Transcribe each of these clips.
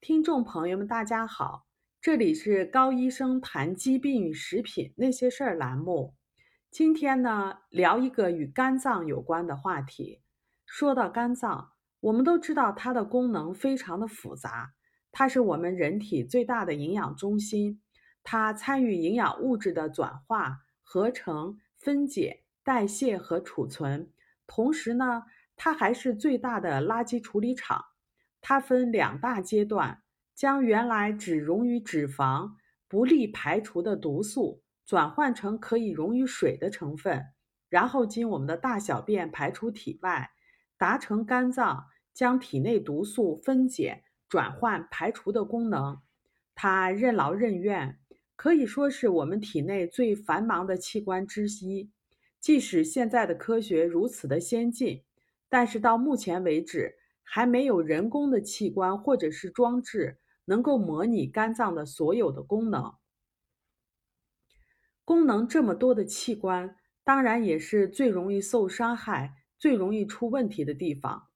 听众朋友们，大家好，这里是高医生谈疾病与食品那些事儿栏目。今天呢，聊一个与肝脏有关的话题。说到肝脏，我们都知道它的功能非常的复杂，它是我们人体最大的营养中心，它参与营养物质的转化、合成、分解、代谢和储存，同时呢，它还是最大的垃圾处理厂。它分两大阶段，将原来只溶于脂肪、不利排除的毒素转换成可以溶于水的成分，然后经我们的大小便排出体外，达成肝脏将体内毒素分解、转换、排除的功能。它任劳任怨，可以说是我们体内最繁忙的器官之一。即使现在的科学如此的先进，但是到目前为止。还没有人工的器官或者是装置能够模拟肝脏的所有的功能。功能这么多的器官，当然也是最容易受伤害、最容易出问题的地方。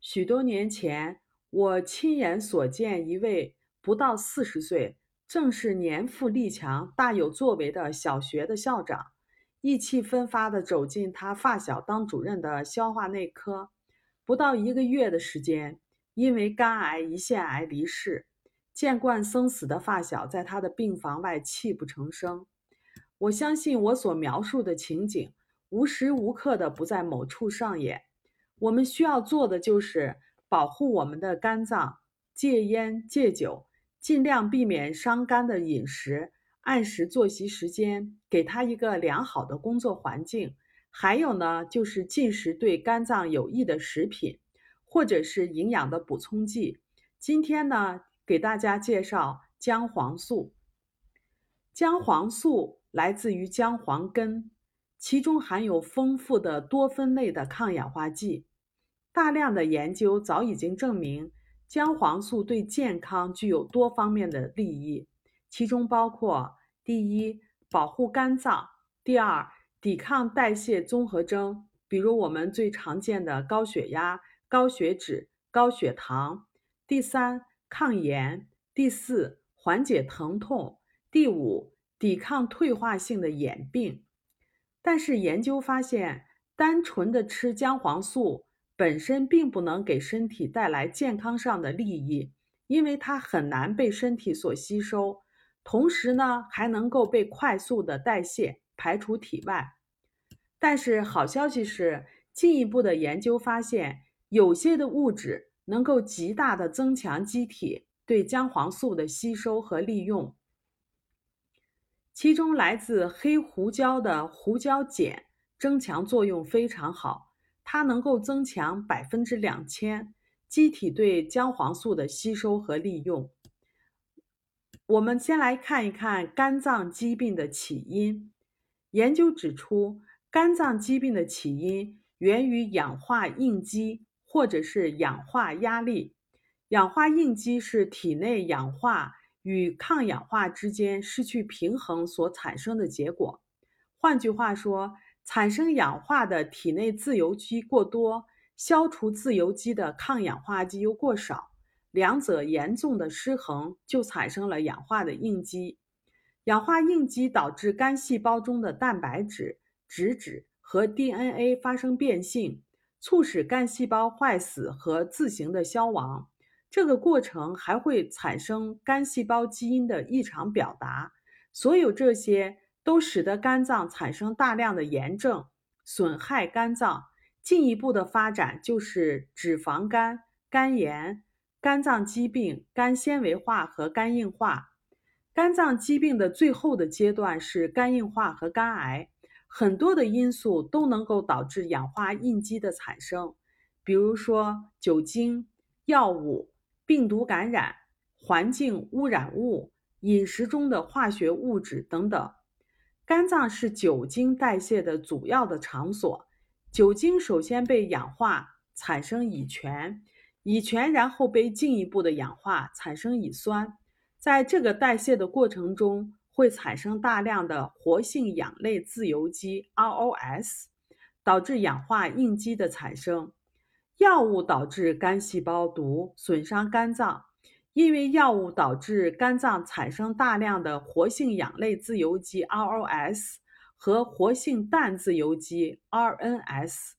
许多年前，我亲眼所见一位不到四十岁、正是年富力强、大有作为的小学的校长，意气风发地走进他发小当主任的消化内科。不到一个月的时间，因为肝癌、胰腺癌离世。见惯生死的发小在他的病房外泣不成声。我相信我所描述的情景无时无刻的不在某处上演。我们需要做的就是保护我们的肝脏，戒烟戒酒，尽量避免伤肝的饮食，按时作息时间，给他一个良好的工作环境。还有呢，就是进食对肝脏有益的食品，或者是营养的补充剂。今天呢，给大家介绍姜黄素。姜黄素来自于姜黄根，其中含有丰富的多酚类的抗氧化剂。大量的研究早已经证明，姜黄素对健康具有多方面的利益，其中包括：第一，保护肝脏；第二，抵抗代谢综合征，比如我们最常见的高血压、高血脂、高血糖。第三，抗炎；第四，缓解疼痛；第五，抵抗退化性的眼病。但是研究发现，单纯的吃姜黄素本身并不能给身体带来健康上的利益，因为它很难被身体所吸收，同时呢，还能够被快速的代谢。排除体外，但是好消息是，进一步的研究发现，有些的物质能够极大的增强机体对姜黄素的吸收和利用。其中来自黑胡椒的胡椒碱增强作用非常好，它能够增强百分之两千机体对姜黄素的吸收和利用。我们先来看一看肝脏疾病的起因。研究指出，肝脏疾病的起因源于氧化应激或者是氧化压力。氧化应激是体内氧化与抗氧化之间失去平衡所产生的结果。换句话说，产生氧化的体内自由基过多，消除自由基的抗氧化剂又过少，两者严重的失衡，就产生了氧化的应激。氧化应激导致肝细胞中的蛋白质、脂质和 DNA 发生变性，促使肝细胞坏死和自行的消亡。这个过程还会产生肝细胞基因的异常表达。所有这些都使得肝脏产生大量的炎症，损害肝脏。进一步的发展就是脂肪肝、肝炎、肝脏疾病、肝纤维化和肝硬化。肝脏疾病的最后的阶段是肝硬化和肝癌，很多的因素都能够导致氧化应激的产生，比如说酒精、药物、病毒感染、环境污染物、饮食中的化学物质等等。肝脏是酒精代谢的主要的场所，酒精首先被氧化产生乙醛，乙醛然后被进一步的氧化产生乙酸。在这个代谢的过程中，会产生大量的活性氧类自由基 （ROS），导致氧化应激的产生。药物导致肝细胞毒损伤肝脏，因为药物导致肝脏产生大量的活性氧类自由基 ROS 和活性氮自由基 RNS，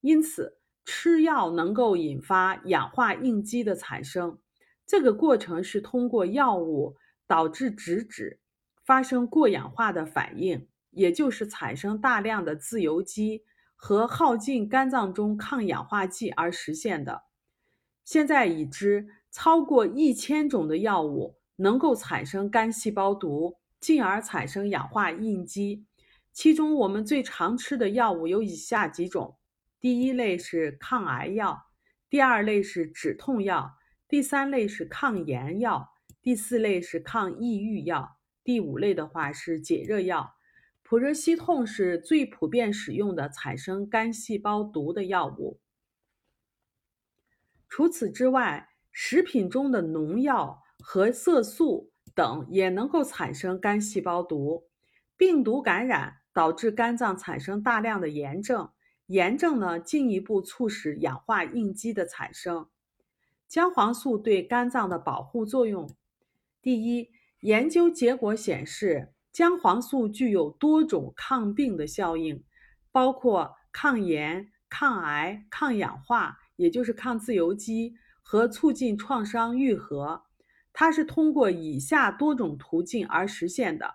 因此吃药能够引发氧化应激的产生。这个过程是通过药物导致脂质发生过氧化的反应，也就是产生大量的自由基和耗尽肝脏中抗氧化剂而实现的。现在已知。超过一千种的药物能够产生肝细胞毒，进而产生氧化应激。其中，我们最常吃的药物有以下几种：第一类是抗癌药，第二类是止痛药，第三类是抗炎药，第四类是抗抑郁药，第五类的话是解热药。普热西痛是最普遍使用的产生肝细胞毒的药物。除此之外，食品中的农药和色素等也能够产生肝细胞毒。病毒感染导致肝脏产生大量的炎症，炎症呢进一步促使氧化应激的产生。姜黄素对肝脏的保护作用：第一，研究结果显示，姜黄素具有多种抗病的效应，包括抗炎、抗癌、抗氧化，也就是抗自由基。和促进创伤愈合，它是通过以下多种途径而实现的：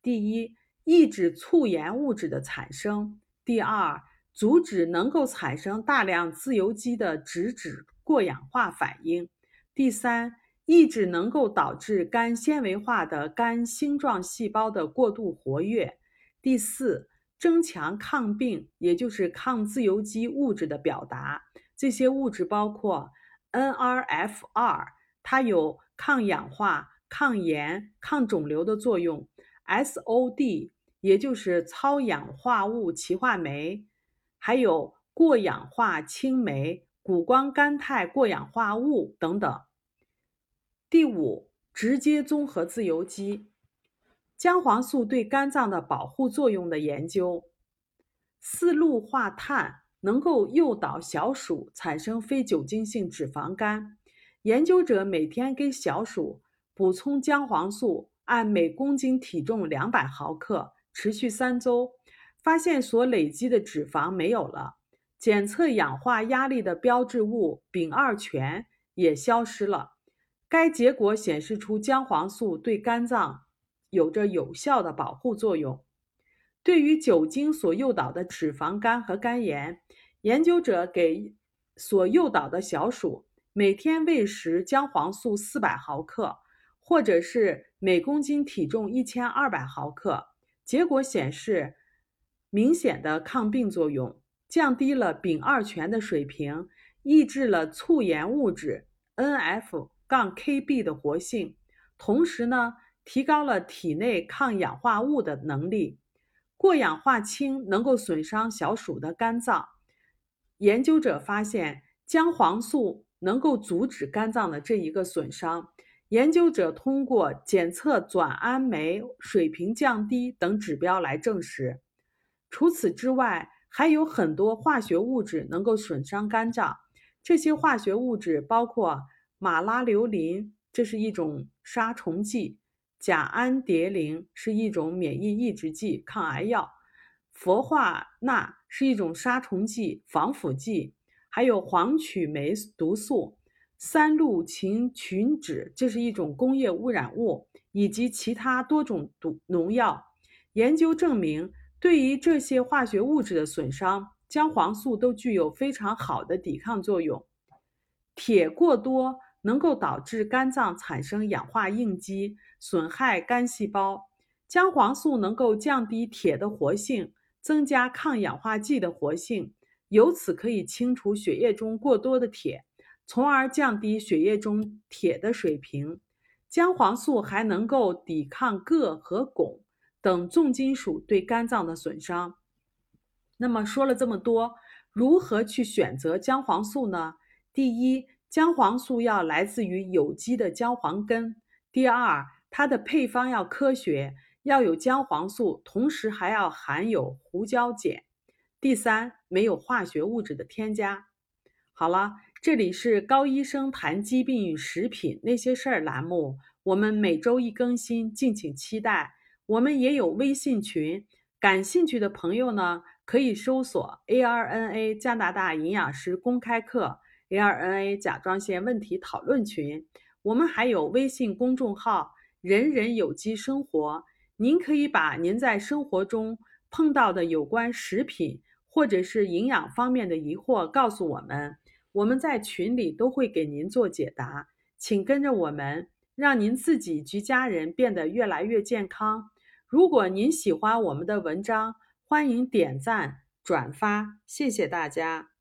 第一，抑制促炎物质的产生；第二，阻止能够产生大量自由基的脂质过氧化反应；第三，抑制能够导致肝纤维化的肝星状细胞的过度活跃；第四，增强抗病，也就是抗自由基物质的表达。这些物质包括。NRF2，它有抗氧化、抗炎、抗肿瘤的作用。SOD，也就是超氧化物歧化酶，还有过氧化氢酶、谷胱甘肽过氧化物等等。第五，直接综合自由基。姜黄素对肝脏的保护作用的研究。四氯化碳。能够诱导小鼠产生非酒精性脂肪肝。研究者每天给小鼠补充姜黄素，按每公斤体重两百毫克，持续三周，发现所累积的脂肪没有了，检测氧化压力的标志物丙二醛也消失了。该结果显示出姜黄素对肝脏有着有效的保护作用。对于酒精所诱导的脂肪肝和肝炎，研究者给所诱导的小鼠每天喂食姜黄素四百毫克，或者是每公斤体重一千二百毫克。结果显示明显的抗病作用，降低了丙二醛的水平，抑制了促炎物质 NF- 杠 KB 的活性，同时呢，提高了体内抗氧化物的能力。过氧化氢能够损伤小鼠的肝脏。研究者发现，姜黄素能够阻止肝脏的这一个损伤。研究者通过检测转氨酶水平降低等指标来证实。除此之外，还有很多化学物质能够损伤肝脏。这些化学物质包括马拉硫磷，这是一种杀虫剂。甲氨蝶呤是一种免疫抑制剂、抗癌药，氟化钠是一种杀虫剂、防腐剂，还有黄曲霉毒素、三氯氰群酯，这是一种工业污染物，以及其他多种毒农药。研究证明，对于这些化学物质的损伤，姜黄素都具有非常好的抵抗作用。铁过多。能够导致肝脏产生氧化应激，损害肝细胞。姜黄素能够降低铁的活性，增加抗氧化剂的活性，由此可以清除血液中过多的铁，从而降低血液中铁的水平。姜黄素还能够抵抗铬和汞等重金属对肝脏的损伤。那么说了这么多，如何去选择姜黄素呢？第一。姜黄素要来自于有机的姜黄根。第二，它的配方要科学，要有姜黄素，同时还要含有胡椒碱。第三，没有化学物质的添加。好了，这里是高医生谈疾病与食品那些事儿栏目，我们每周一更新，敬请期待。我们也有微信群，感兴趣的朋友呢，可以搜索 ARNA 加拿大营养师公开课、ARNA 甲状腺问题讨论群。我们还有微信公众号“人人有机生活”，您可以把您在生活中碰到的有关食品或者是营养方面的疑惑告诉我们。我们在群里都会给您做解答，请跟着我们，让您自己及家人变得越来越健康。如果您喜欢我们的文章，欢迎点赞转发，谢谢大家。